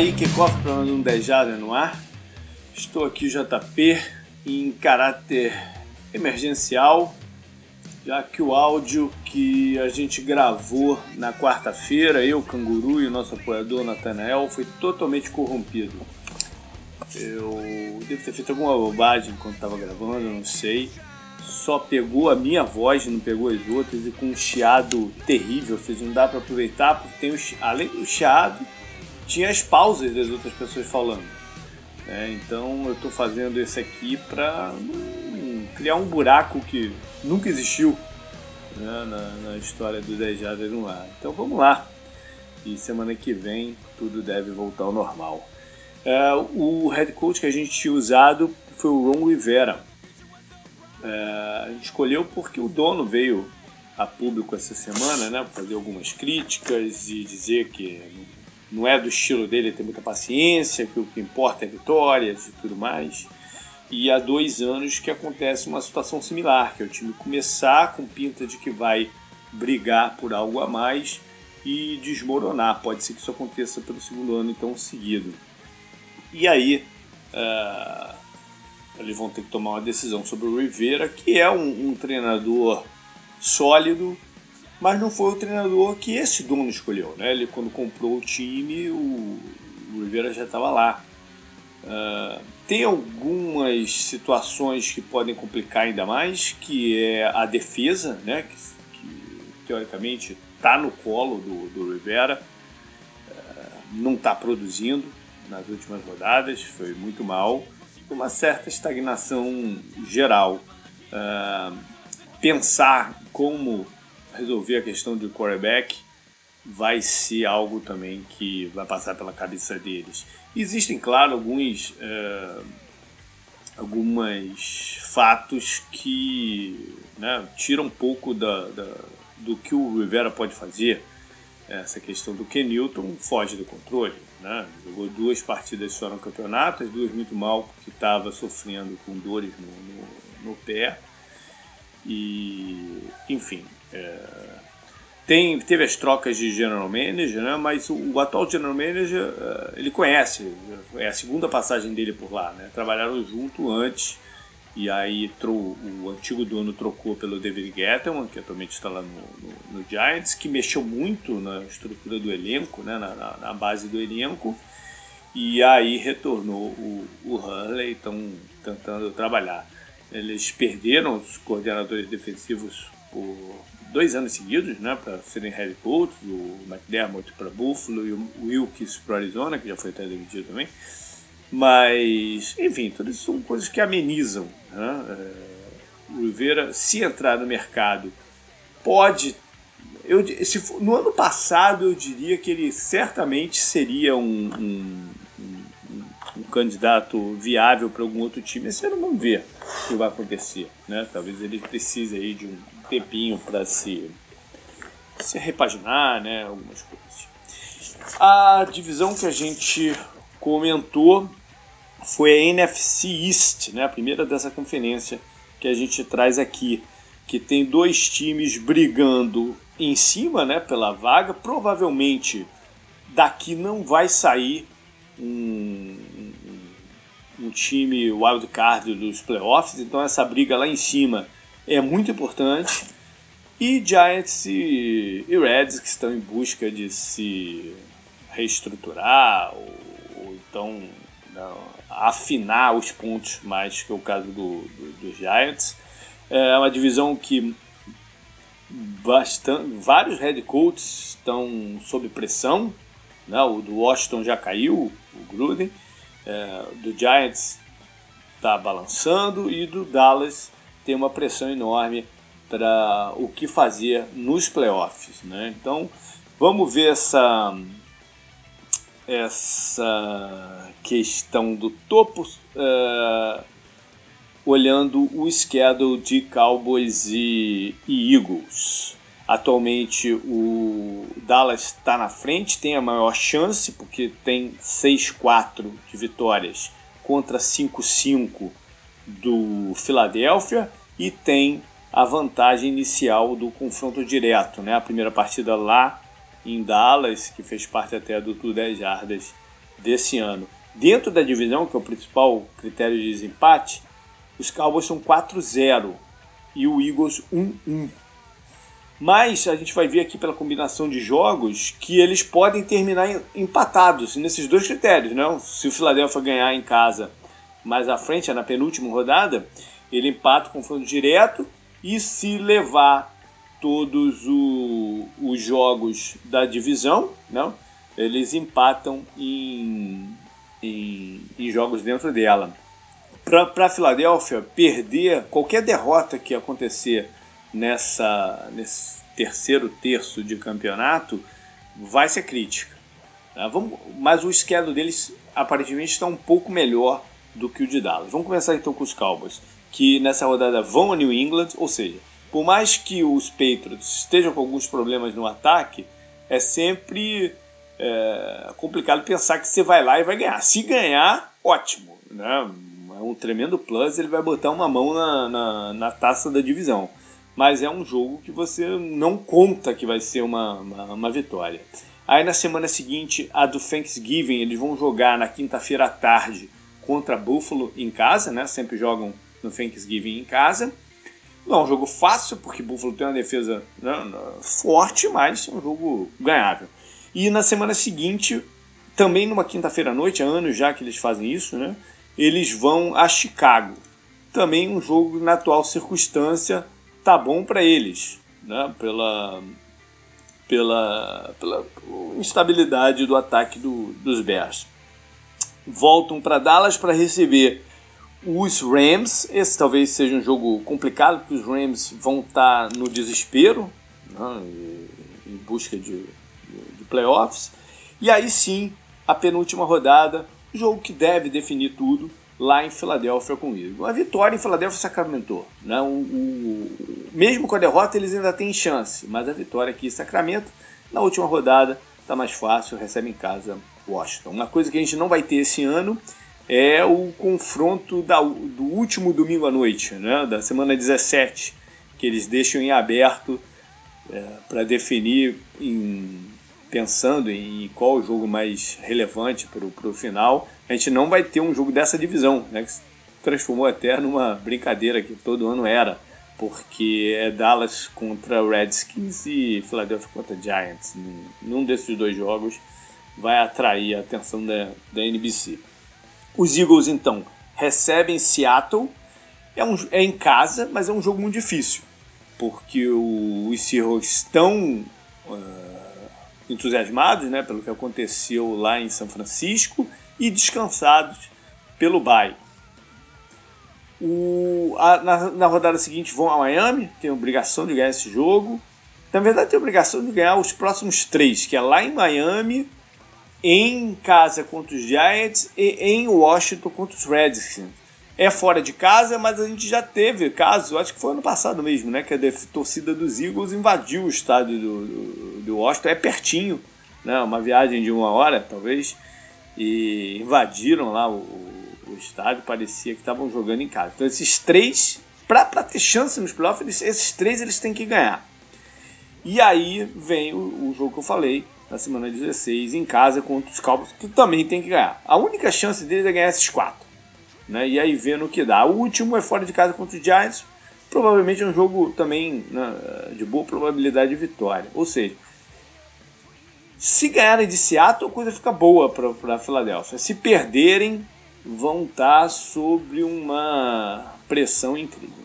Aí, kickoff para um 10 jardas no ar. Estou aqui, JP, em caráter emergencial, já que o áudio que a gente gravou na quarta-feira, eu, Canguru e o nosso apoiador Natanael, foi totalmente corrompido. Eu devo ter feito alguma bobagem enquanto estava gravando, não sei. Só pegou a minha voz, não pegou as outras, e com um chiado terrível, ou não dá para aproveitar, porque tem o, além do chiado, tinha as pausas das outras pessoas falando. Né? Então eu estou fazendo esse aqui para criar um buraco que nunca existiu né? na, na, história do 10 Jardas no ar. Então vamos lá. E semana que vem tudo deve voltar ao normal. É, o head coach que a gente tinha usado foi o Ron Rivera. É, a gente escolheu porque o dono veio a público essa semana, né, fazer algumas críticas e dizer que não é do estilo dele ter muita paciência, que o que importa é vitórias e tudo mais. E há dois anos que acontece uma situação similar, que é o time começar com pinta de que vai brigar por algo a mais e desmoronar. Pode ser que isso aconteça pelo segundo ano então seguido. E aí uh, eles vão ter que tomar uma decisão sobre o Rivera, que é um, um treinador sólido, mas não foi o treinador que esse dono escolheu. Né? Ele, quando comprou o time, o, o Rivera já estava lá. Uh, tem algumas situações que podem complicar ainda mais, que é a defesa, né? que, que teoricamente está no colo do, do Rivera, uh, não está produzindo nas últimas rodadas, foi muito mal, uma certa estagnação geral. Uh, pensar como resolver a questão do quarterback vai ser algo também que vai passar pela cabeça deles. Existem, claro, alguns uh, algumas fatos que né, tiram um pouco da, da, do que o Rivera pode fazer essa questão do Kenilton foge do controle. Né? Jogou duas partidas só no campeonato, as duas muito mal, porque estava sofrendo com dores no, no, no, pé. E, enfim, é, tem, teve as trocas de general manager, né? mas o, o atual general manager é, ele conhece, é a segunda passagem dele por lá. Né? Trabalharam junto antes e aí o antigo dono trocou pelo David Gettleman, que atualmente está lá no, no, no, Giants, que mexeu muito na estrutura do elenco, né, na, na, na base do elenco. E aí retornou o, o Hurley, estão tentando trabalhar. Eles perderam os coordenadores defensivos por dois anos seguidos, né, para serem head coach, o McDermott para Buffalo e o Wilkes para Arizona, que já foi até demitido também. Mas, enfim, isso são coisas que amenizam. Né? É, o Oliveira, se entrar no mercado, pode. Eu, se no ano passado, eu diria que ele certamente seria um, um candidato viável para algum outro time. Ano vamos ver o que vai acontecer. Né? Talvez ele precise aí de um tempinho para se, se repaginar, né? algumas coisas. A divisão que a gente comentou foi a NFC East, né, a primeira dessa conferência que a gente traz aqui, que tem dois times brigando em cima né, pela vaga. Provavelmente daqui não vai sair um, um, time wildcard dos playoffs, então essa briga lá em cima é muito importante. E Giants e, e Reds que estão em busca de se reestruturar ou, ou então não, afinar os pontos mais, que é o caso do, do, Giants. É uma divisão que bastante, vários head coaches estão sob pressão. Né? O do Washington já caiu, o Gruden. É, do Giants está balançando e do Dallas tem uma pressão enorme para o que fazer nos playoffs. Né? Então vamos ver essa essa questão do topo, uh, olhando o schedule de Cowboys e, e Eagles. Atualmente o Dallas está na frente, tem a maior chance, porque tem 6-4 de vitórias contra 5-5 do Philadelphia e tem a vantagem inicial do confronto direto. Né? A primeira partida lá em Dallas, que fez parte até do Tour 10 Jardas, desse ano. Dentro da divisão, que é o principal critério de desempate, os Cowboys são 4-0 e o Eagles 1-1. Mas a gente vai ver aqui pela combinação de jogos que eles podem terminar empatados nesses dois critérios. Né? Se o Philadelphia ganhar em casa mais à frente, é na penúltima rodada, ele empata o confronto direto e se levar todos o, os jogos da divisão, não? eles empatam em, em, em jogos dentro dela. Para a Filadélfia, perder qualquer derrota que acontecer nessa, nesse terceiro terço de campeonato vai ser crítica. Tá? Vamos, mas o schedule deles aparentemente está um pouco melhor do que o de Dallas. Vamos começar então com os Cowboys, que nessa rodada vão a New England, ou seja, por mais que os Patriots estejam com alguns problemas no ataque, é sempre é, complicado pensar que você vai lá e vai ganhar. Se ganhar, ótimo. Né? É um tremendo plus, ele vai botar uma mão na, na, na, taça da divisão. Mas é um jogo que você não conta que vai ser uma, uma, uma vitória. Aí na semana seguinte, a do Thanksgiving, eles vão jogar na quinta-feira à tarde contra Buffalo em casa, né? Sempre jogam no Thanksgiving em casa. Não é um jogo fácil, porque Buffalo tem uma defesa né, forte, mas é um jogo ganhável. E na semana seguinte, também numa quinta-feira à noite, há anos já que eles fazem isso, né? Eles vão a Chicago. Também um jogo na atual circunstância tá bom para eles, né? Pela, pela, pela instabilidade do ataque do, dos Bears. Voltam para Dallas para receber os Rams. Esse talvez seja um jogo complicado, porque os Rams vão estar tá no desespero, né? em busca de, de playoffs. E aí sim, a penúltima rodada, jogo que deve definir tudo lá em Filadélfia com o. A vitória em Filadélfia sacramentou. Né? O, o, mesmo com a derrota, eles ainda têm chance, mas a vitória aqui em Sacramento, na última rodada, está mais fácil, recebe em casa Washington. Uma coisa que a gente não vai ter esse ano é o confronto da, do último domingo à noite, né? da semana 17, que eles deixam em aberto é, para definir em pensando em qual o jogo mais relevante para o final, a gente não vai ter um jogo dessa divisão, né, que se transformou até numa brincadeira que todo ano era, porque é Dallas contra Redskins e Philadelphia contra Giants. Num desses dois jogos vai atrair a atenção da, da NBC. Os Eagles, então, recebem Seattle, é, um, é em casa, mas é um jogo muito difícil, porque o, os Seahawks estão... Uh, entusiasmados né, pelo que aconteceu lá em São Francisco e descansados pelo bye. O, a, na, na, rodada seguinte vão a Miami, tem obrigação de ganhar esse jogo. Na verdade, tem obrigação de ganhar os próximos três, que é lá em Miami, em casa contra os Giants e em Washington contra os Redskins é fora de casa, mas a gente já teve caso, acho que foi ano passado mesmo, né? Que a torcida dos Eagles invadiu o estádio do, do, do Washington, é pertinho, né? Uma viagem de uma hora, talvez, e invadiram lá o, o estádio, parecia que estavam jogando em casa. Então esses três, para ter chance nos playoffs, esses três eles têm que ganhar. E aí vem o, o jogo que eu falei, na semana 16, em casa contra os Cowboys, que também tem que ganhar. A única chance deles é ganhar esses quatro né? E aí vendo o que dá. O último é fora de casa contra os Giants, provavelmente é um jogo também né, de boa probabilidade de vitória. Ou seja, se ganharem de Seattle, a coisa fica boa para a Filadélfia. Se perderem, vão estar tá sobre uma pressão incrível.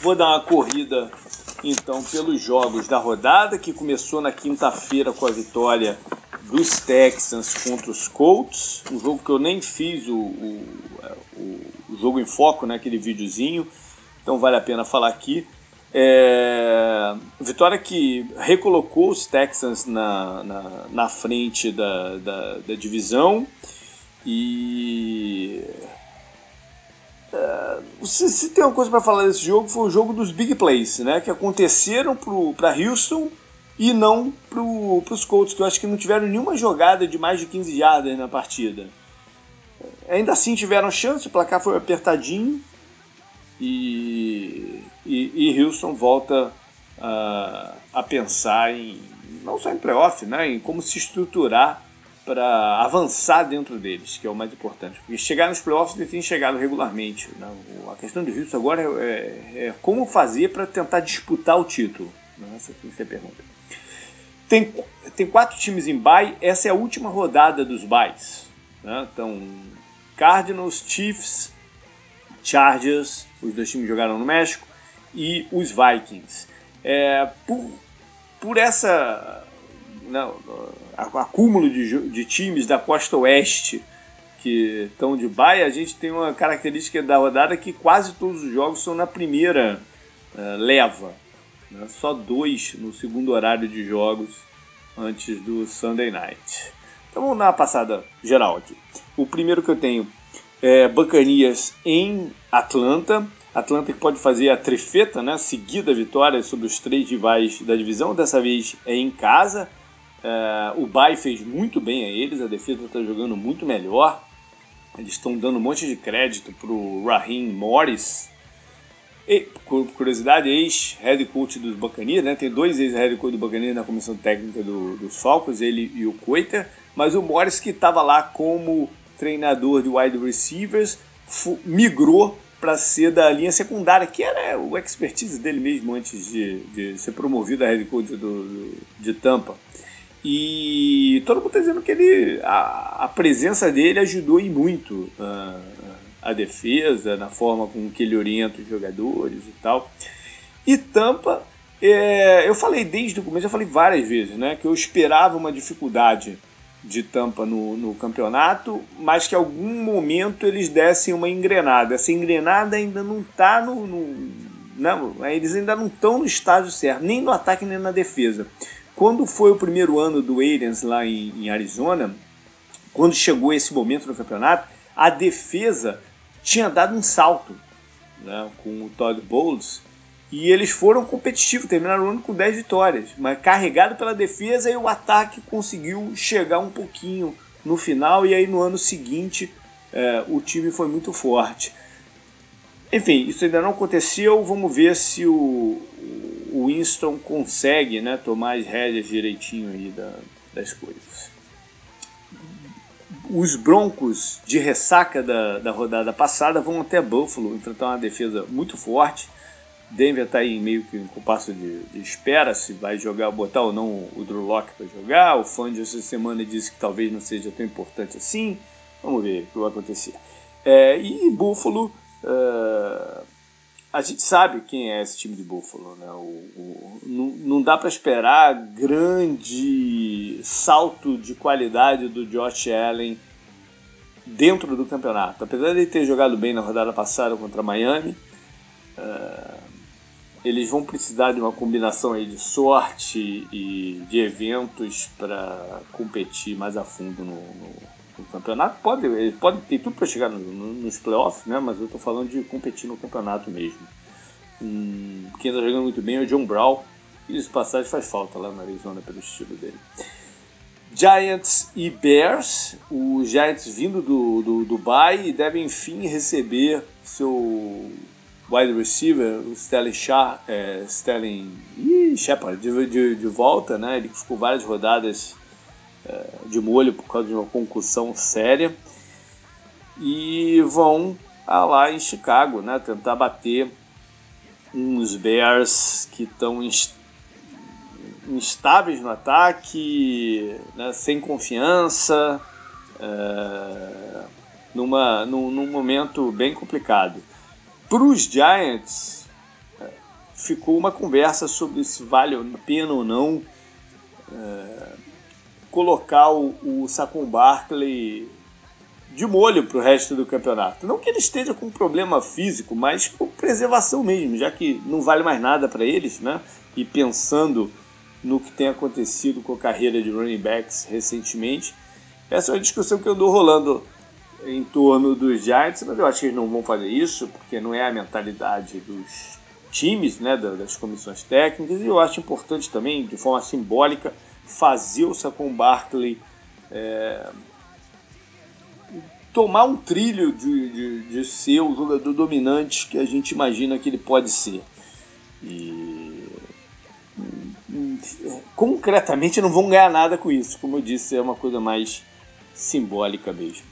Vou dar uma corrida então pelos jogos da rodada que começou na quinta-feira com a vitória dos Texans contra os Colts, um jogo que eu nem fiz o, o, o jogo em foco, né, aquele videozinho, então vale a pena falar aqui. É, vitória que recolocou os Texans na, na, na frente da, da, da, divisão. E é, se, se, tem uma coisa para falar desse jogo foi o jogo dos big plays, né, que aconteceram para Houston e não para os Colts, que eu acho que não tiveram nenhuma jogada de mais de 15 jardas na partida. Ainda assim tiveram chance, o placar foi apertadinho e, e, e Houston volta a, a pensar em não só em playoff, né, em como se estruturar para avançar dentro deles, que é o mais importante. Porque chegar nos playoffs eles têm chegado regularmente. Né? A questão do Houston agora é, é, é como fazer para tentar disputar o título. Né? Essa que você pergunta. Tem, tem quatro times em bye, essa é a última rodada dos byes. Né? Então, Cardinals, Chiefs, Chargers, os dois times jogaram no México, e os Vikings. É, por, por essa não, acúmulo de, de times da costa oeste que estão de baia, a gente tem uma característica da rodada que quase todos os jogos são na primeira uh, leva. Né? Só dois no segundo horário de jogos antes do Sunday Night. Então vamos dar uma passada geral aqui. O primeiro que eu tenho é Bacanias em Atlanta. Atlanta que pode fazer a trifeta, né? Seguida vitória sobre os três rivais da divisão. Dessa vez é em casa. É, o Bay fez muito bem a eles, a defesa está jogando muito melhor. Eles estão dando um monte de crédito para o Raheem Morris. E, por curiosidade, ex-head coach dos Buccaneers, né? Tem dois ex-head coach do Buccaneers na comissão técnica do, dos Falcons, ele e o Coiter. Mas o Morris, que estava lá como treinador de wide receivers, migrou para ser da linha secundária, que era o expertise dele mesmo antes de, de ser promovido a head coach do, do, de Tampa. E todo mundo está dizendo que ele, a, a, presença dele ajudou e muito a, a defesa, na forma com que ele orienta os jogadores e tal. E Tampa, é, eu falei desde o começo, eu falei várias vezes, né, que eu esperava uma dificuldade de Tampa no, no campeonato, mas que algum momento eles dessem uma engrenada. Essa engrenada ainda não está no, no não, eles ainda não estão no estágio certo, nem no ataque nem na defesa. Quando foi o primeiro ano do Arians lá em, em Arizona, quando chegou esse momento no campeonato, a defesa tinha dado um salto né, com o Todd Bowles e eles foram competitivos, terminaram o ano com 10 vitórias, mas carregado pela defesa e o ataque conseguiu chegar um pouquinho no final e aí no ano seguinte é, o time foi muito forte. Enfim, isso ainda não aconteceu, vamos ver se o, o Winston consegue né, tomar as rédeas direitinho aí da, das coisas. Os Broncos de ressaca da, da rodada passada vão até Buffalo enfrentar uma defesa muito forte. Denver está aí meio que em compasso de, de, espera se vai jogar, botar ou não o Drew Locke para jogar. O de essa semana disse que talvez não seja tão importante assim. Vamos ver o que vai acontecer. É, e Buffalo uh, a gente sabe quem é esse time de Buffalo, né? O, o não, não dá para esperar grande salto de qualidade do Josh Allen dentro do campeonato. Apesar de ele ter jogado bem na rodada passada contra Miami, uh, eles vão precisar de uma combinação aí de sorte e de eventos para competir mais a fundo no, no o campeonato pode, ele pode ter tudo para chegar no, no, nos playoffs, né? Mas eu estou falando de competir no campeonato mesmo. Hum, quem está jogando muito bem é o John Brown. E de passagem faz falta lá na Arizona pelo estilo dele. Giants e Bears. Os Giants vindo do, do Dubai devem enfim receber seu wide receiver, o Sterling, Shah, é, Sterling Shepard, de, de, de volta, né? Ele ficou várias rodadas de molho por causa de uma concussão séria e vão lá em Chicago, né, tentar bater uns Bears que estão instáveis no ataque, né, sem confiança, é, numa, num, num, momento bem complicado. Para os Giants, é, ficou uma conversa sobre se vale a pena ou não é, colocar o, o Saquon Barkley de molho para o resto do campeonato. Não que ele esteja com problema físico, mas por preservação mesmo, já que não vale mais nada para eles, né? E pensando no que tem acontecido com a carreira de running backs recentemente, essa é uma discussão que eu andou rolando em torno dos Giants, mas eu acho que eles não vão fazer isso, porque não é a mentalidade dos times, né, das comissões técnicas, e eu acho importante também, de forma simbólica, fazer o Saquon Barkley é, tomar um trilho de, de, de, ser o jogador dominante que a gente imagina que ele pode ser. E concretamente não vão ganhar nada com isso, como eu disse, é uma coisa mais simbólica mesmo.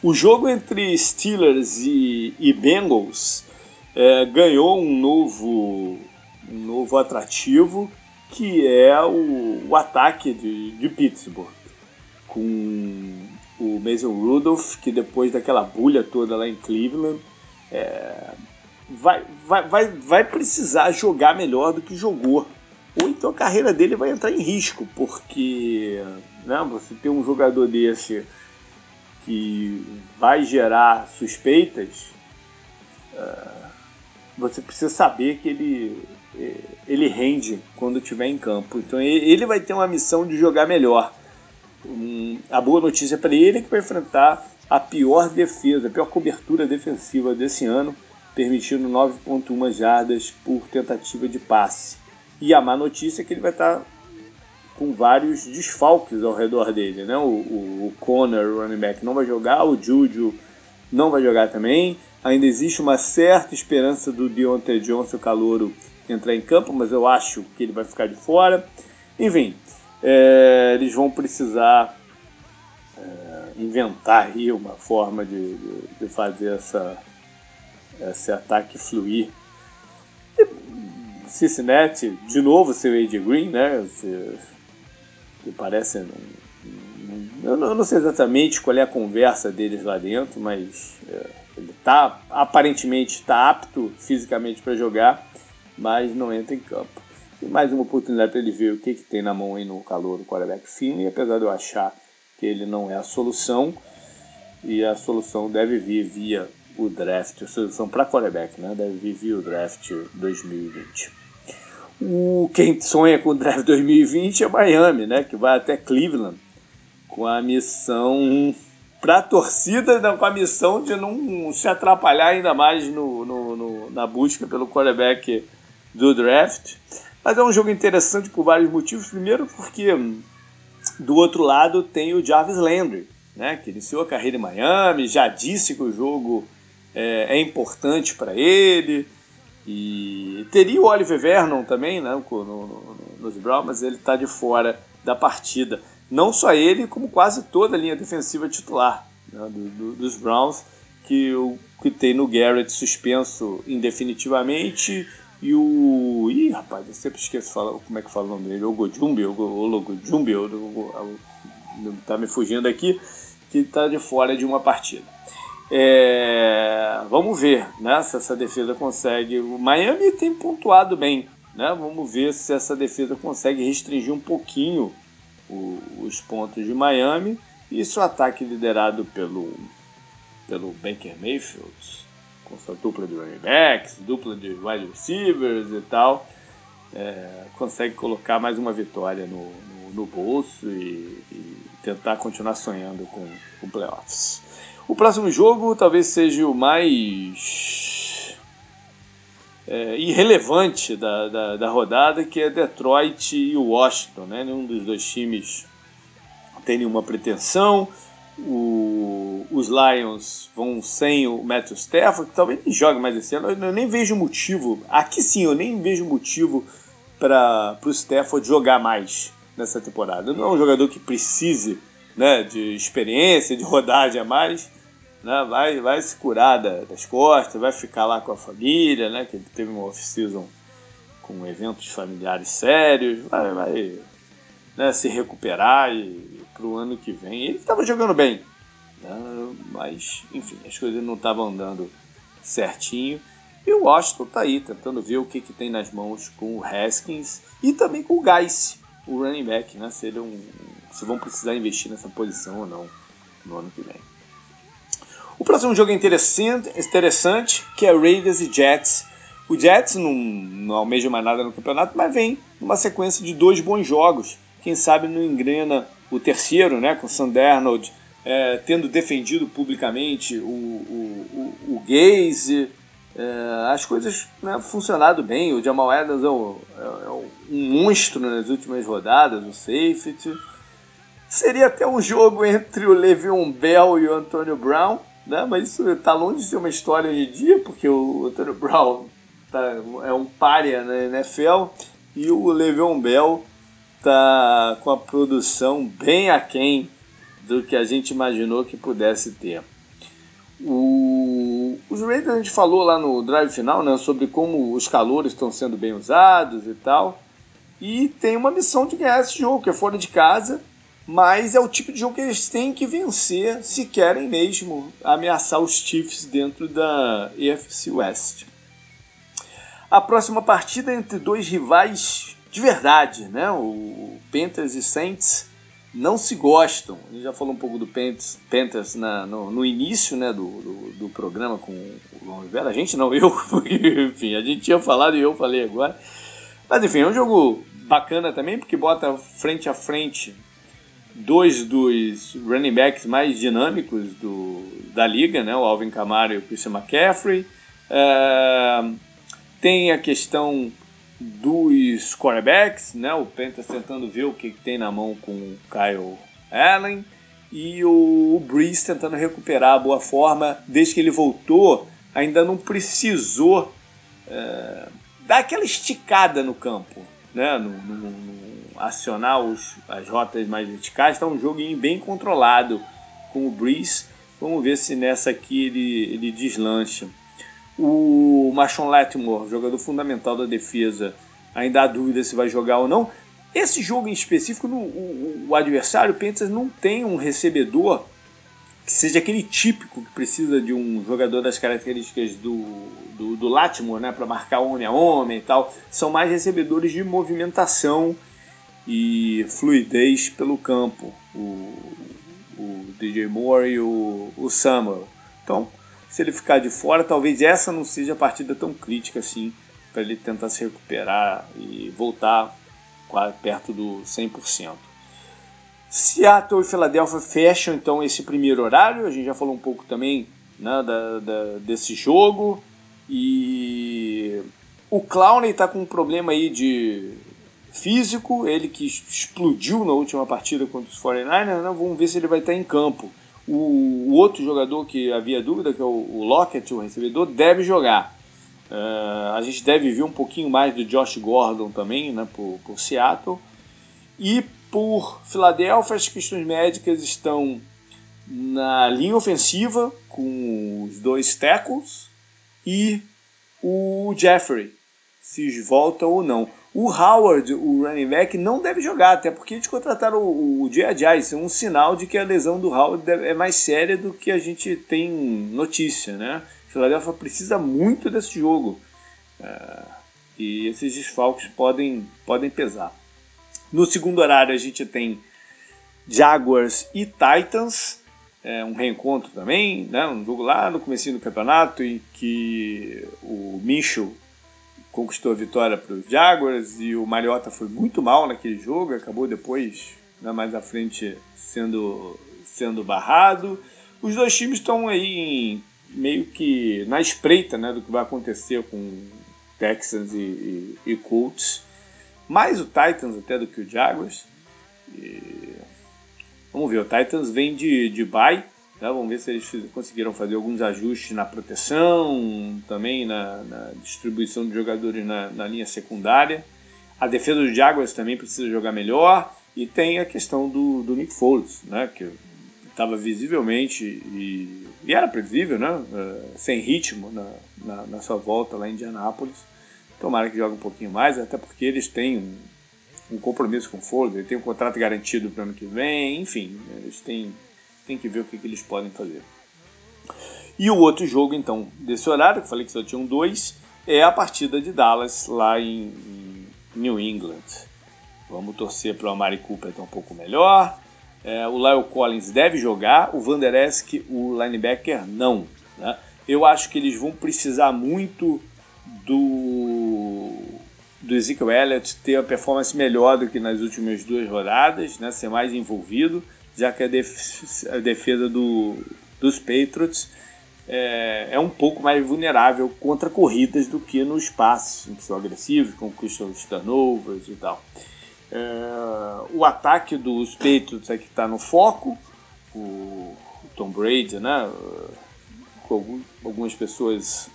O jogo entre Steelers e, e Bengals é, ganhou um novo, um novo atrativo que é o, o ataque de, de Pittsburgh com o Mason Rudolph que depois daquela bulha toda lá em Cleveland é, vai, vai, vai, vai precisar jogar melhor do que jogou. Ou então a carreira dele vai entrar em risco porque né, você tem um jogador desse que vai gerar suspeitas, uh, você precisa saber que ele, ele rende quando estiver em campo. Então ele vai ter uma missão de jogar melhor. Um, a boa notícia para ele é que vai enfrentar a pior defesa, a pior cobertura defensiva desse ano, permitindo 9.1 jardas por tentativa de passe. E a má notícia é que ele vai estar com vários desfalques ao redor dele, né? O, o, o Conner, o running back, não vai jogar, o Juju não vai jogar também. Ainda existe uma certa esperança do Deontay Johnson, o calouro, entrar em campo, mas eu acho que ele vai ficar de fora. Enfim, é, eles vão precisar é, inventar aí uma forma de, de, de fazer essa, esse ataque fluir. E Cincinnati, de novo, seu AJ Green, né? que parece. Eu não, eu não sei exatamente qual é a conversa deles lá dentro, mas é, ele tá aparentemente está apto fisicamente para jogar, mas não entra em campo. E mais uma oportunidade para ele ver o que, que tem na mão aí no calor do quarterback fino, e apesar de eu achar que ele não é a solução, e a solução deve vir via o draft, a solução para quarterback, né? Deve vir via o draft 2020. O, quem sonha com o draft 2020 é Miami, né? Que vai até Cleveland com a missão para a torcida, com a missão de não se atrapalhar ainda mais no, no, no, na busca pelo quarterback do draft. Mas é um jogo interessante por vários motivos. Primeiro, porque do outro lado tem o Jarvis Landry, né, que iniciou a carreira em Miami, já disse que o jogo é, é importante para ele. E teria o Oliver Vernon também, né, no, no, nos Browns, mas ele está de fora da partida. Não só ele, como quase toda a linha defensiva titular né, do, do, dos Browns, que, o, que tem no Garrett suspenso indefinitivamente e o. Ih, rapaz, eu sempre esqueço falar, como é que fala o nome dele. O Gojumbi, o Logojumbi, tá me fugindo aqui, que está de fora de uma partida. É, vamos ver né, se essa defesa consegue. O Miami tem pontuado bem. Né? Vamos ver se essa defesa consegue restringir um pouquinho o, os pontos de Miami. E se o ataque liderado pelo, pelo Baker Mayfield, com sua dupla de running backs, dupla de wide receivers e tal, é, consegue colocar mais uma vitória no, no, no bolso e, e, tentar continuar sonhando com, com playoffs. O próximo jogo talvez seja o mais é, irrelevante da, da, da, rodada, que é Detroit e Washington. Né? Nenhum dos dois times tem nenhuma pretensão. O, os Lions vão sem o Matthew Stafford, que talvez nem jogue mais esse ano. Eu nem vejo motivo, aqui sim, eu nem vejo motivo para o Stafford jogar mais nessa temporada. Não é um jogador que precise né, de experiência, de rodagem a mais né? Vai, vai se curar da, das costas, vai ficar lá com a família, né? Que ele teve uma off-season com eventos familiares sérios, vai, vai né, se recuperar e, para o ano que vem. Ele estava jogando bem, né? mas enfim, as coisas não estavam andando certinho. E o Washington tá aí tentando ver o que, que tem nas mãos com o Haskins e também com o Geis, o running back, né? Se, ele é um, se vão precisar investir nessa posição ou não no ano que vem. O próximo jogo é interessante, interessante que é Raiders e Jets. O Jets não, não almeja mais nada no campeonato, mas vem numa sequência de dois bons jogos. Quem sabe não engrena o terceiro, né, com o Sandernold é, tendo defendido publicamente o, o, o, o. É, as coisas né, funcionado bem. O Jamal Adams é, um, é um monstro nas últimas rodadas, o safety. Seria até um jogo entre o Le'Veon Bell e o Antonio Brown né? Mas isso está longe de ser uma história de dia, porque o Antonio Brown tá, é um párea na NFL e o Le'Veon Bell tá com a produção bem aquém do que a gente imaginou que pudesse ter. O, os Raiders a gente falou lá no drive final né, sobre como os calores estão sendo bem usados e tal. E tem uma missão de ganhar esse jogo, que é fora de casa, mas é o tipo de jogo que eles têm que vencer se querem mesmo ameaçar os Chiefs dentro da EFC West. A próxima partida é entre dois rivais de verdade, né? O Panthers e Saints não se gostam. A gente já falou um pouco do Panthers, Panthers na, no, no, início né, do, do, do, programa com o João Rivera. A gente não, eu, enfim, a gente tinha falado e eu falei agora. Mas enfim, é um jogo bacana também, porque bota frente a frente dois dos running backs mais dinâmicos do, da liga, né? o Alvin Kamara e o Christian McCaffrey. É, tem a questão dos quarterbacks, né? o Panthers tentando ver o que tem na mão com o Kyle Allen e o Breeze tentando recuperar a boa forma desde que ele voltou, ainda não precisou é, dar aquela esticada no campo né, no, no, no acionar os, as rotas mais verticais. Está um jogo bem controlado com o Breeze. Vamos ver se nessa aqui ele, ele deslancha. O Machon Latimore, jogador fundamental da defesa, ainda há dúvida se vai jogar ou não. Esse jogo em específico, no, o, o adversário, o Panthers, não tem um recebedor que seja aquele típico que precisa de um jogador das características do, do, do Latimore, né, para marcar homem a homem e tal, são mais recebedores de movimentação e fluidez pelo campo, o, o DJ Moore e o, o Samuel. Então, se ele ficar de fora, talvez essa não seja a partida tão crítica assim para ele tentar se recuperar e voltar perto do 100%. Seattle e Filadélfia fecham então esse primeiro horário. A gente já falou um pouco também né, da, da, desse jogo. E o Clowney está com um problema aí de físico, ele que explodiu na última partida contra os 49ers, né? vamos ver se ele vai estar em campo. O, outro jogador que havia dúvida, que é o, o Lockett, o recebedor, deve jogar. Uh, a gente deve ver um pouquinho mais do Josh Gordon também, né, por, por Seattle. E por Filadélfia, as questões médicas estão na linha ofensiva, com os dois tackles, e o Jeffrey, se volta ou não. O Howard, o running back, não deve jogar, até porque eles contrataram o, o J.A. Isso é um sinal de que a lesão do Howard é mais séria do que a gente tem notícia, né? Filadélfia precisa muito desse jogo. Uh, e esses desfalques podem, podem pesar. No segundo horário a gente tem Jaguars e Titans, é um reencontro também, né? um jogo lá no começo do campeonato em que o Minshew conquistou a vitória para os Jaguars e o Mariota foi muito mal naquele jogo, acabou depois, né, mais à frente, sendo, sendo barrado. Os dois times estão aí meio que na espreita né, do que vai acontecer com Texans e, e, e Colts mais o Titans até do que o Jaguars. E... Vamos ver, o Titans vem de, de bye, né? vamos ver se eles conseguiram fazer alguns ajustes na proteção, também na, na distribuição de jogadores na, na, linha secundária. A defesa do Jaguars também precisa jogar melhor. E tem a questão do, do Nick Foles, né? que estava visivelmente e, e, era previsível, né? Uh, sem ritmo na, na, na sua volta lá em Indianápolis. Tomara que jogue um pouquinho mais, até porque eles têm um, um compromisso com o Ford, ele tem um contrato garantido para o ano que vem, enfim, eles têm, têm que ver o que, que eles podem fazer. E o outro jogo, então, desse horário, que falei que só tinham dois, é a partida de Dallas lá em, em New England. Vamos torcer para o Amari Cooper estar um pouco melhor. É, o Lyle Collins deve jogar, o Van Der Esk, o linebacker, não. Né? Eu acho que eles vão precisar muito do, do Ezekiel Elliott ter a performance melhor do que nas últimas duas rodadas, né, ser mais envolvido, já que a, def a defesa do, dos Patriots é, é, um pouco mais vulnerável contra corridas do que no espaço, que são agressivos, conquistam os turnovers e tal. É, o ataque dos Patriots é que está no foco, o, Tom Brady, né, com algumas pessoas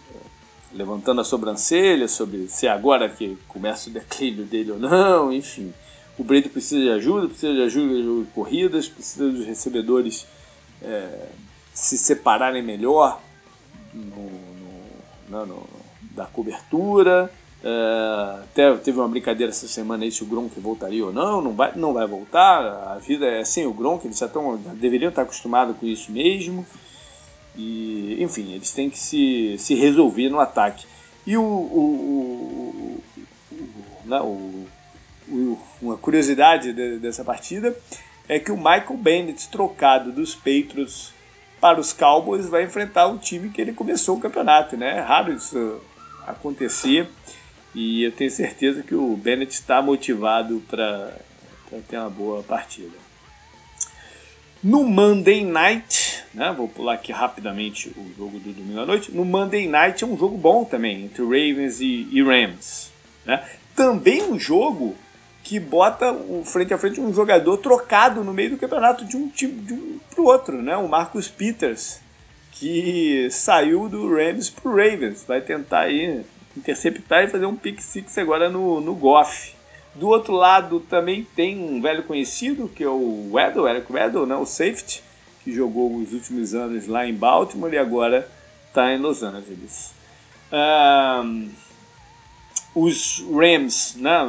levantando a sobrancelha sobre se é agora que começa o declínio dele ou não, enfim. O Brady precisa de ajuda, precisa de ajuda de corridas, precisa dos recebedores é, se separarem melhor no, no, no, da cobertura. É, até teve uma brincadeira essa semana aí se o Gronk voltaria ou não, não vai, não vai voltar. A vida é assim, o Gronk, eles já estão, deveriam estar acostumados com isso mesmo. E, enfim, eles têm que se, se resolver no ataque. E o, o, o, o, né, o uma curiosidade de, dessa partida é que o Michael Bennett, trocado dos Patriots para os Cowboys, vai enfrentar o time que ele começou o campeonato. Né? É raro isso acontecer. E eu tenho certeza que o Bennett está motivado para ter uma boa partida. No Monday Night, né, vou pular aqui rapidamente o jogo do domingo à noite. No Monday Night é um jogo bom também, entre Ravens e, e Rams. Né? Também um jogo que bota frente a frente um jogador trocado no meio do campeonato de um time de um para o outro, né? O Marcus Peters, que saiu do Rams para o Ravens, vai tentar aí interceptar e fazer um pick six agora no, no Goff. Do outro lado também tem um velho conhecido, que é o Weddle, Eric Weddle, né, o safety, que jogou os últimos anos lá em Baltimore e agora está em Los Angeles. Um, os Rams né,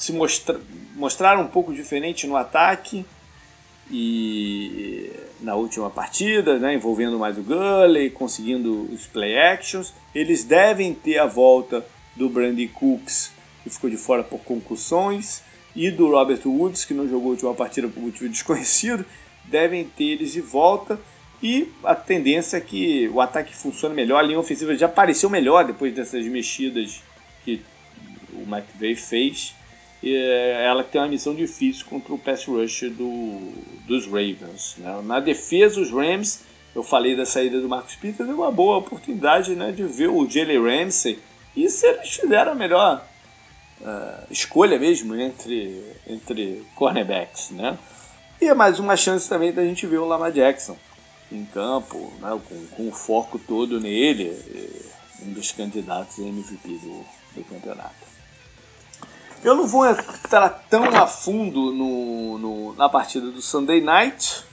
se mostra, mostraram um pouco diferente no ataque e na última partida, né, envolvendo mais o Gurley, conseguindo os play actions. Eles devem ter a volta do Brandy Cooks, que ficou de fora por concussões, e do Robert Woods, que não jogou a última partida por motivo desconhecido. Devem ter eles de volta. E a tendência é que o ataque funcione melhor. A linha ofensiva já apareceu melhor depois dessas mexidas que o McVay fez ela tem uma missão difícil contra o pass rush do, dos Ravens. Né? Na defesa, os Rams, eu falei da saída do Marcus Peters, é uma boa oportunidade né, de ver o Jalen Ramsey e se eles fizeram a melhor uh, escolha mesmo entre, entre cornerbacks. Né? E é mais uma chance também da gente ver o Lamar Jackson em campo, né, com, com o foco todo nele, um dos candidatos MVP do, do campeonato. Eu não vou entrar tão a fundo no, no, na partida do Sunday Night,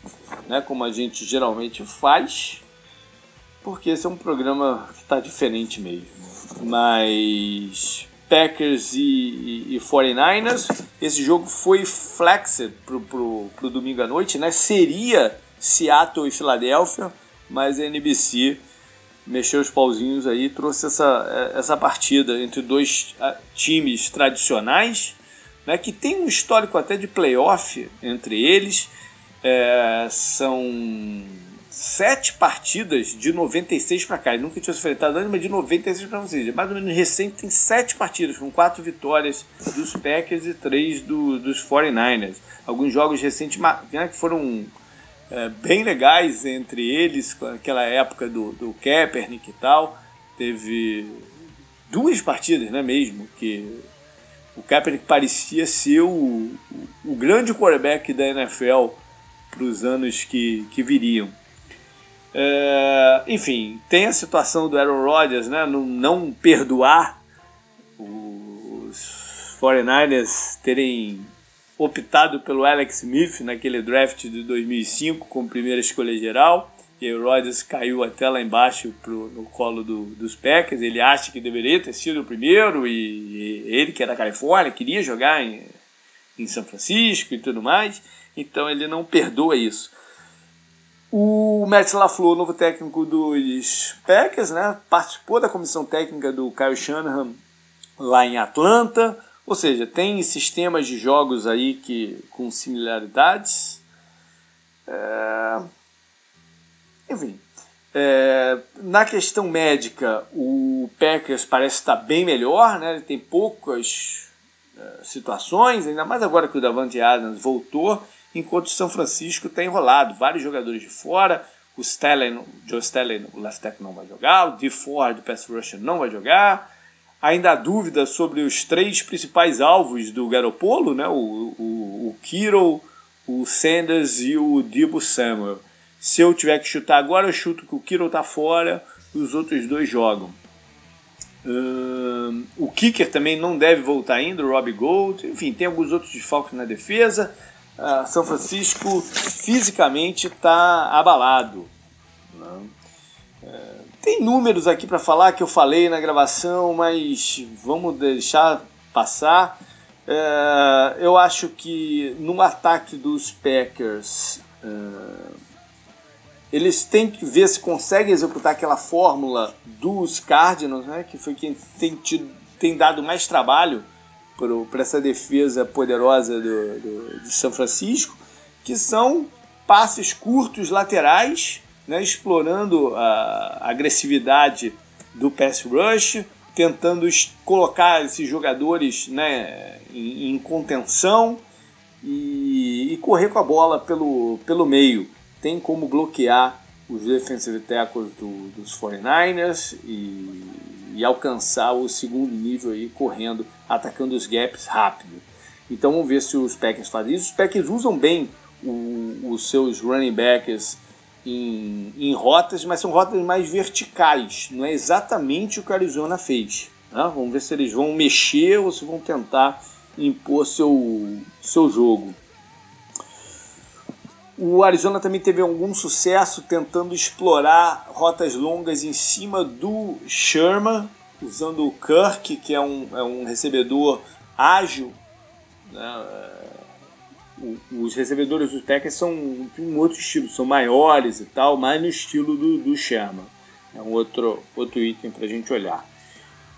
né, como a gente geralmente faz, porque esse é um programa que está diferente mesmo. Mas Packers e, e, e 49ers, esse jogo foi flexed pro, pro, pro domingo à noite, né? Seria Seattle e Filadélfia, mas a NBC mexeu os pauzinhos aí, trouxe essa, essa partida entre dois ah, times tradicionais, né, que tem um histórico até de playoff entre eles. É, são sete partidas de 96 para cá. Ele nunca tinha enfrentado antes, mas de 96 para vocês. Mais ou menos recente, tem sete partidas, com quatro vitórias dos Packers e três do, dos 49ers. Alguns jogos recentes né, que foram é, bem legais entre eles, com aquela época do, do Kaepernick e tal. Teve duas partidas, né, mesmo, que o Kaepernick parecia ser o, o, o grande quarterback da NFL para os anos que, que viriam. É, enfim, tem a situação do Aaron Rodgers, né, não, não perdoar os 49ers terem optado pelo Alex Smith naquele draft de 2005 como primeira escolha geral. E o Rodgers caiu até lá embaixo pro, no colo do, dos Packers. Ele acha que deveria ter sido o primeiro e, e ele que é da Califórnia queria jogar em, em São Francisco e tudo mais. Então ele não perdoa isso. O Matt LaFleur, novo técnico dos Packers, né, participou da comissão técnica do Kyle Shanahan lá em Atlanta. Ou seja, tem sistemas de jogos aí que com similaridades. É... Enfim, é... na questão médica, o Packers parece estar bem melhor, né? Ele tem poucas é, situações, ainda mais agora que o Davante Adams voltou, enquanto o São Francisco está enrolado, vários jogadores de fora. O Stellan, o Joe Stellan, o left tackle não vai jogar, o D Ford, o pass rusher não vai jogar. Ainda há dúvida sobre os três principais alvos do Garopolo, né? o, o, o Kiro, o Sanders e o Debo Samuel. Se eu tiver que chutar agora, eu chuto que o Kiro está fora e os outros dois jogam. O kicker também não deve voltar ainda, o Robbie Gold. Enfim, tem alguns outros desfalques na defesa. Uh, São Francisco fisicamente está abalado. Né? Uh, tem números aqui para falar que eu falei na gravação, mas vamos deixar passar. Uh, eu acho que no ataque dos Packers eles têm que ver se conseguem executar aquela fórmula dos Cardinals, né, que foi quem tem, tido, tem dado mais trabalho para essa defesa poderosa do, do, de São Francisco, que são passes curtos laterais, né, explorando a agressividade do pass rush, tentando colocar esses jogadores né, em, em contenção e, e, correr com a bola pelo, pelo meio tem como bloquear os defensive tackles do, dos 49ers e, e, alcançar o segundo nível aí correndo, atacando os gaps rápido. Então vamos ver se os Packers fazem isso. Os Packers usam bem o, os seus running backs em, em, rotas, mas são rotas mais verticais. Não é exatamente o que a Arizona fez. Né? Vamos ver se eles vão mexer ou se vão tentar impor seu, seu jogo. O Arizona também teve algum sucesso tentando explorar rotas longas em cima do Sherman, usando o Kirk, que é um, é um recebedor ágil. Né? Os recebedores do Texas são um outro estilo, são maiores e tal, mais no estilo do, do Sherman. É um outro, outro item para a gente olhar.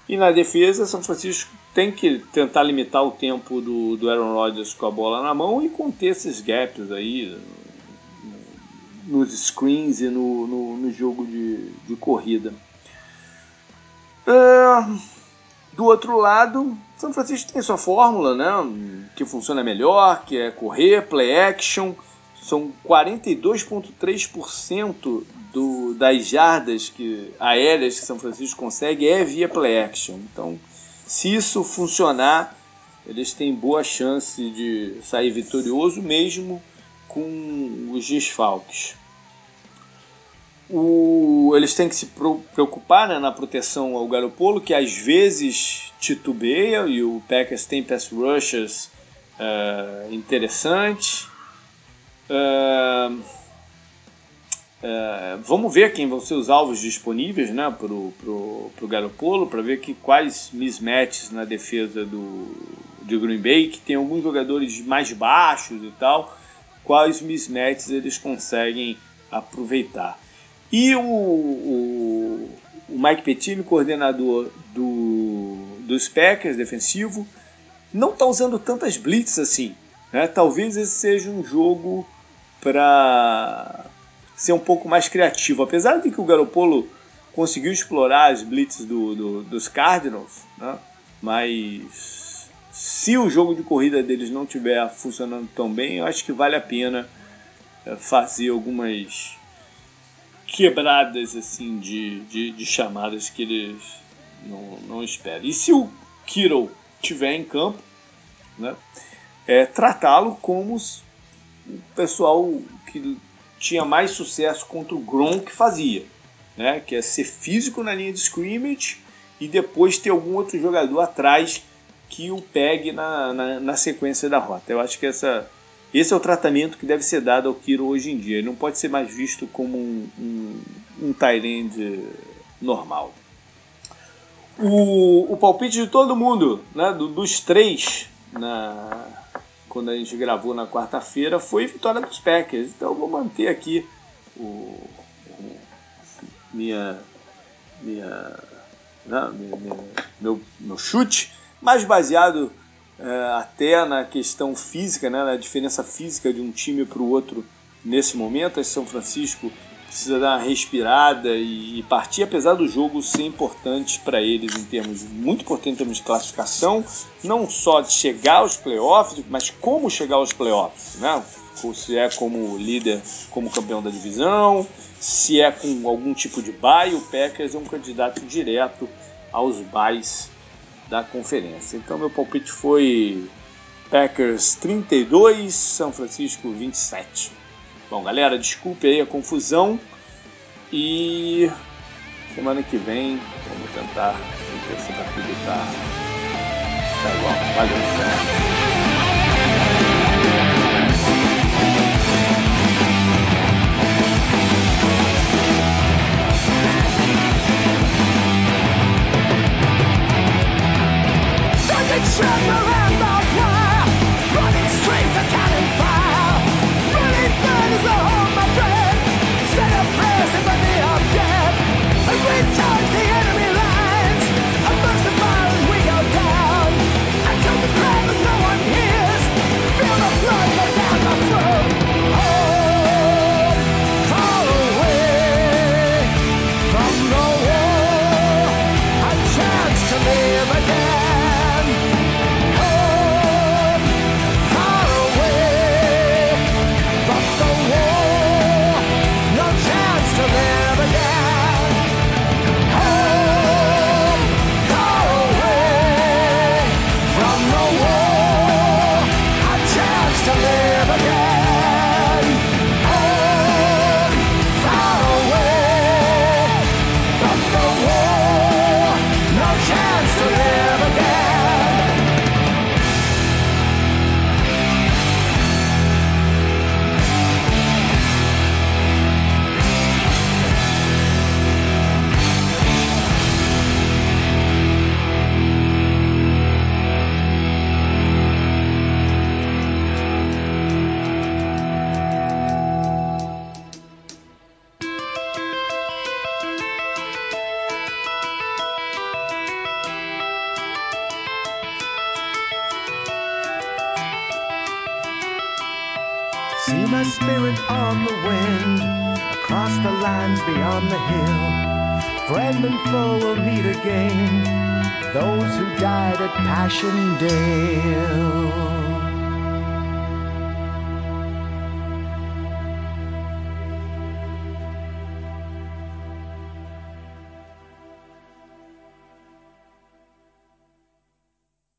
E na defesa, São Francisco tem que tentar limitar o tempo do, do Aaron Rodgers com a bola na mão e conter esses gaps aí nos screens e no, no, no jogo de, de corrida. É, do outro lado, São Francisco tem sua fórmula, né, que funciona melhor, que é correr, play action. São 42,3% do, das jardas que, aéreas que São Francisco consegue é via play action. Então, se isso funcionar, eles têm boa chance de sair vitorioso mesmo com os desfalques. O, eles têm que se preocupar né, na proteção ao Garopolo, que às vezes titubeia, e o Packers tem pass rushers uh, interessantes. Uh, uh, vamos ver quem vão ser os alvos disponíveis né, para o Garopolo, para ver que, quais mismatches na defesa do, de Green Bay, que tem alguns jogadores mais baixos e tal, quais mismatches eles conseguem aproveitar. E o, o, o Mike Pettine, coordenador do, dos Packers defensivo, não está usando tantas blitz assim. Né? Talvez esse seja um jogo para ser um pouco mais criativo. Apesar de que o Garoppolo conseguiu explorar as blitz do, do, dos Cardinals, né? mas se o jogo de corrida deles não estiver funcionando tão bem, eu acho que vale a pena eh, fazer algumas quebradas assim de, de, de, chamadas que eles não, não esperam. E se o Kiro estiver em campo, né, é tratá-lo como o pessoal que tinha mais sucesso contra o Gronk fazia, né, que é ser físico na linha de scrimmage e depois ter algum outro jogador atrás que o pegue na, na, na sequência da rota. Eu acho que essa esse é o tratamento que deve ser dado ao Kiro hoje em dia. Ele não pode ser mais visto como um, um, um normal. O, o palpite de todo mundo, né, do, dos três, na, quando a gente gravou na quarta-feira, foi vitória dos Packers. Então eu vou manter aqui o, o minha, minha, né, minha, minha, meu, meu chute, mais baseado até na questão física, né, na diferença física de um time para o outro nesse momento. A São Francisco precisa dar uma respirada e, partir, apesar do jogo ser importante para eles em termos muito importante em termos de classificação, não só de chegar aos playoffs, mas como chegar aos playoffs, né? Se é como líder, como campeão da divisão, se é com algum tipo de bye, o Packers é um candidato direto aos byes da conferência. Então meu palpite foi Packers 32, São Francisco 27. Bom, galera, desculpe aí a confusão e Semana que vem vamos tentar para tudo tá, tá igual. Valeu, tchau. tremble